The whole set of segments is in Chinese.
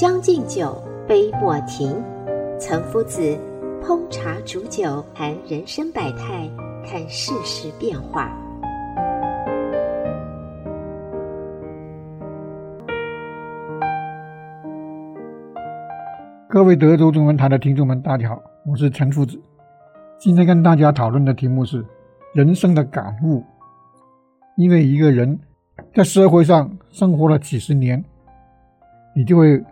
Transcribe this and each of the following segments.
将进酒，杯莫停。岑夫子烹茶煮酒，谈人生百态，看世事变化。各位德州中文台的听众们，大家好，我是岑夫子。今天跟大家讨论的题目是人生的感悟。因为一个人在社会上生活了几十年，你就会。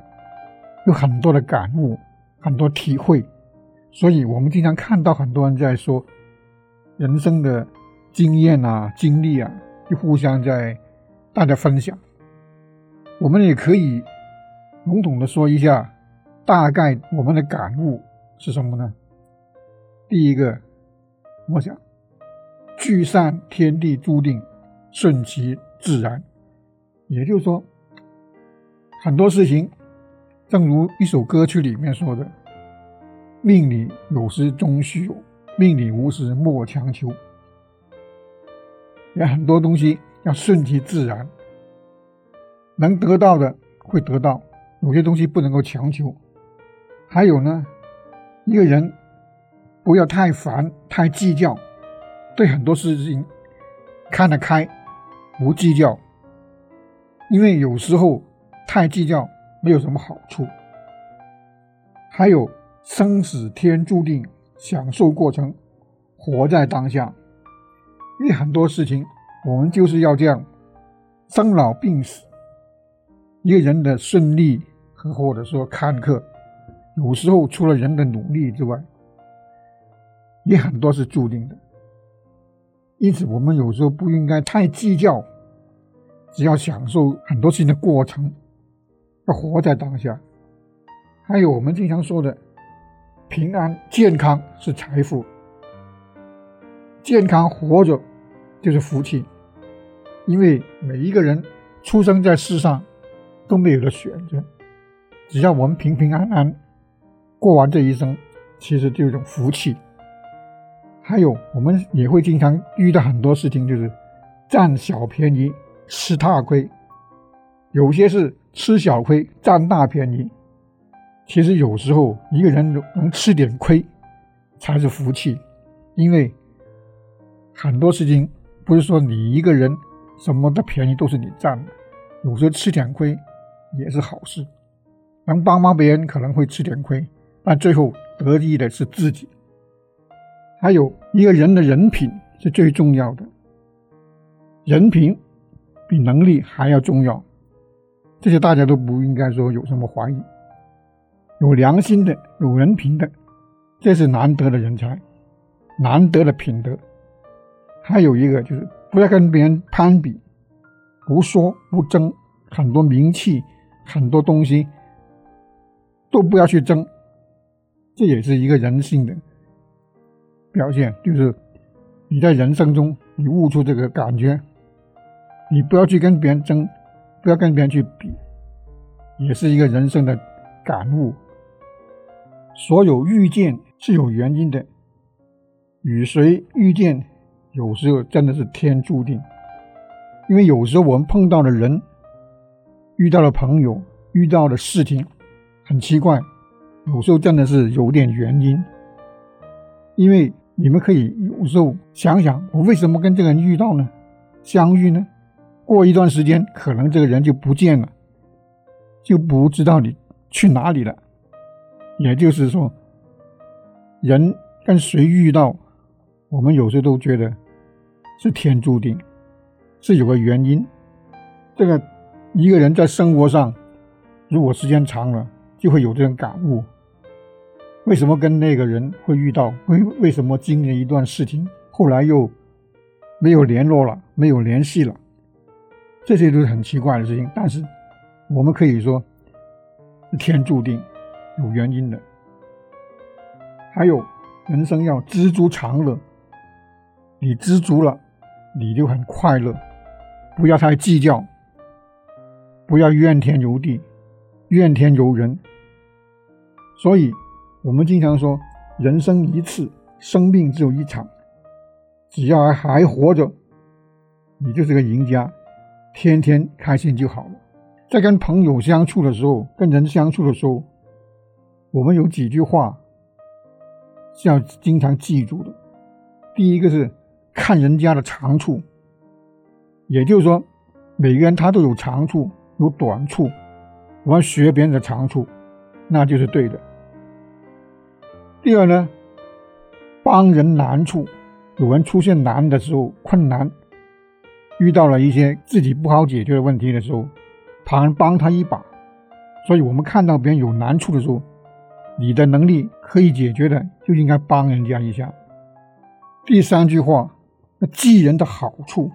有很多的感悟，很多体会，所以我们经常看到很多人在说人生的经验啊、经历啊，就互相在大家分享。我们也可以笼统的说一下，大概我们的感悟是什么呢？第一个，我想聚散天地注定，顺其自然，也就是说很多事情。正如一首歌曲里面说的：“命里有时终须有，命里无时莫强求。”有很多东西要顺其自然，能得到的会得到，有些东西不能够强求。还有呢，一个人不要太烦、太计较，对很多事情看得开，不计较，因为有时候太计较。没有什么好处。还有生死天注定，享受过程，活在当下。因为很多事情，我们就是要这样，生老病死，一个人的顺利和或者说坎坷，有时候除了人的努力之外，也很多是注定的。因此，我们有时候不应该太计较，只要享受很多事情的过程。要活在当下，还有我们经常说的平安健康是财富，健康活着就是福气，因为每一个人出生在世上都没有了选择，只要我们平平安安过完这一生，其实就一种福气。还有我们也会经常遇到很多事情，就是占小便宜吃大亏，有些是。吃小亏占大便宜，其实有时候一个人能吃点亏才是福气，因为很多事情不是说你一个人什么的便宜都是你占的，有时候吃点亏也是好事，能帮帮别人可能会吃点亏，但最后得益的是自己。还有一个人的人品是最重要的，人品比能力还要重要。这些大家都不应该说有什么怀疑，有良心的、有人品的，这是难得的人才，难得的品德。还有一个就是不要跟别人攀比，不说不争，很多名气、很多东西都不要去争，这也是一个人性的表现。就是你在人生中，你悟出这个感觉，你不要去跟别人争。不要跟别人去比，也是一个人生的感悟。所有遇见是有原因的，与谁遇见，有时候真的是天注定。因为有时候我们碰到的人、遇到的朋友、遇到的事情，很奇怪，有时候真的是有点原因。因为你们可以有时候想想，我为什么跟这个人遇到呢？相遇呢？过一段时间，可能这个人就不见了，就不知道你去哪里了。也就是说，人跟谁遇到，我们有时都觉得是天注定，是有个原因。这个一个人在生活上，如果时间长了，就会有这种感悟：为什么跟那个人会遇到？为为什么经历一段事情，后来又没有联络了，没有联系了，这些都是很奇怪的事情。但是我们可以说，天注定，有原因的。还有，人生要知足常乐，你知足了，你就很快乐，不要太计较，不要怨天尤地，怨天尤人。所以，我们经常说，人生一次，生命只有一场。只要还还活着，你就是个赢家，天天开心就好了。在跟朋友相处的时候，跟人相处的时候，我们有几句话是要经常记住的。第一个是看人家的长处，也就是说，每个人他都有长处，有短处，我们学别人的长处，那就是对的。第二呢，帮人难处，有人出现难的时候，困难，遇到了一些自己不好解决的问题的时候，旁人帮他一把。所以我们看到别人有难处的时候，你的能力可以解决的，就应该帮人家一下。第三句话，那记人的好处。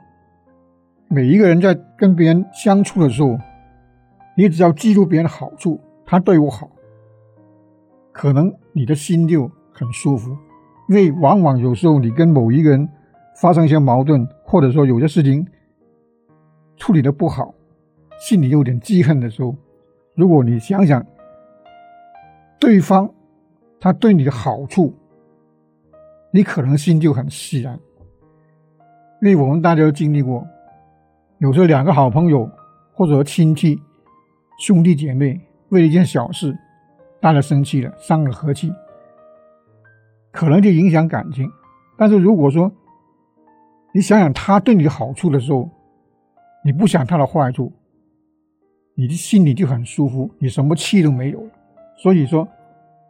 每一个人在跟别人相处的时候，你只要记住别人的好处，他对我好。可能你的心就很舒服，因为往往有时候你跟某一个人发生一些矛盾，或者说有些事情处理的不好，心里有点记恨的时候，如果你想想对方他对你的好处，你可能心就很释然。因为我们大家都经历过，有时候两个好朋友或者亲戚兄弟姐妹为了一件小事。大家生气了，伤了和气，可能就影响感情。但是如果说你想想他对你的好处的时候，你不想他的坏处，你的心里就很舒服，你什么气都没有了。所以说，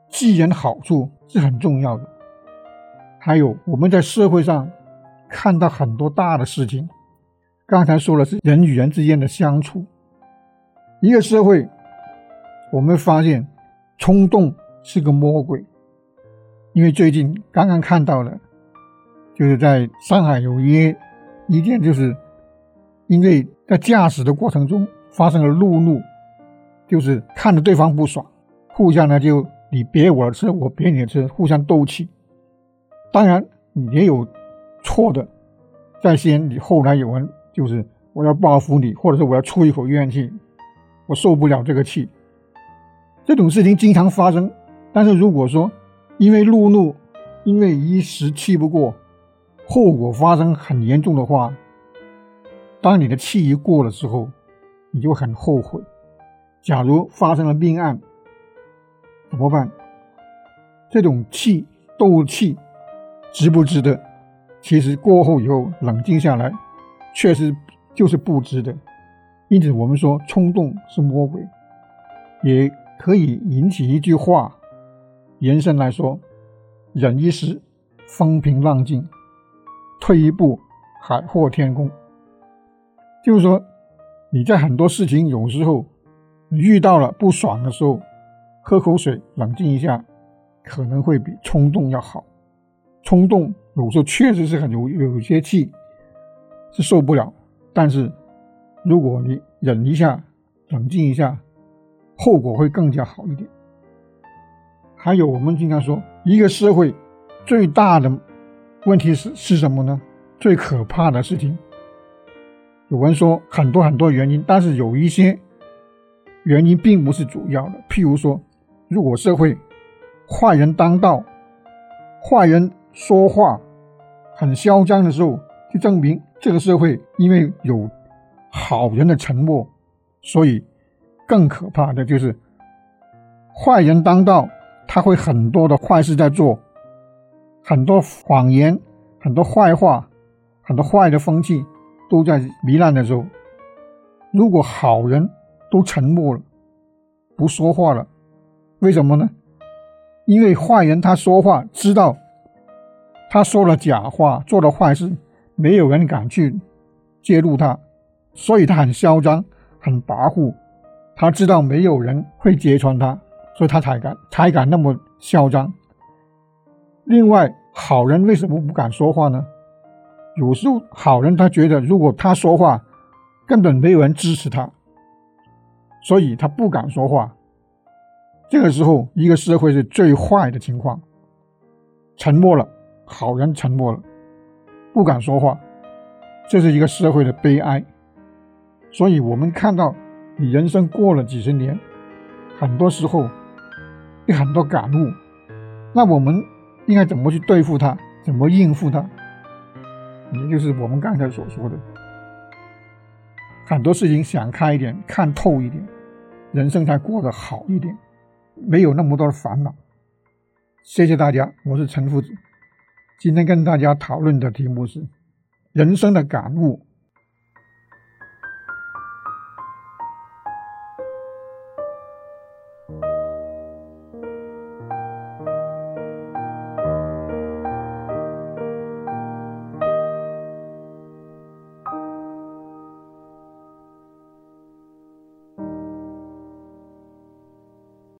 记人好处是很重要的。还有我们在社会上看到很多大的事情，刚才说的是人与人之间的相处，一个社会，我们发现。冲动是个魔鬼，因为最近刚刚看到了，就是在上海有一一件，就是因为在驾驶的过程中发生了路怒，就是看着对方不爽，互相呢就你别我的车，我别你的车，互相斗气。当然你也有错的，在先，你后来有人就是我要报复你，或者是我要出一口怨气，我受不了这个气。这种事情经常发生，但是如果说因为路怒，因为一时气不过，后果发生很严重的话，当你的气一过了之后，你就很后悔。假如发生了命案，怎么办？这种气斗气值不值得？其实过后以后冷静下来，确实就是不值得。因此我们说冲动是魔鬼，也。可以引起一句话，延伸来说：忍一时，风平浪静；退一步，海阔天空。就是说，你在很多事情有时候你遇到了不爽的时候，喝口水，冷静一下，可能会比冲动要好。冲动有时候确实是很有有些气是受不了，但是如果你忍一下，冷静一下。后果会更加好一点。还有，我们经常说，一个社会最大的问题是是什么呢？最可怕的事情，有人说很多很多原因，但是有一些原因并不是主要的。譬如说，如果社会坏人当道，坏人说话很嚣张的时候，就证明这个社会因为有好人的沉默，所以。更可怕的就是坏人当道，他会很多的坏事在做，很多谎言、很多坏话、很多坏的风气都在糜烂的时候，如果好人都沉默了，不说话了，为什么呢？因为坏人他说话知道，他说了假话，做了坏事，没有人敢去揭露他，所以他很嚣张，很跋扈。他知道没有人会揭穿他，所以他才敢才敢那么嚣张。另外，好人为什么不敢说话呢？有时候好人他觉得，如果他说话，根本没有人支持他，所以他不敢说话。这个时候，一个社会是最坏的情况，沉默了，好人沉默了，不敢说话，这是一个社会的悲哀。所以我们看到，你人生过了几十年，很多时候有很多感悟，那我们应该怎么去对付它，怎么应付它？也就是我们刚才所说的，很多事情想开一点，看透一点，人生才过得好一点。没有那么多的烦恼。谢谢大家，我是陈夫子。今天跟大家讨论的题目是人生的感悟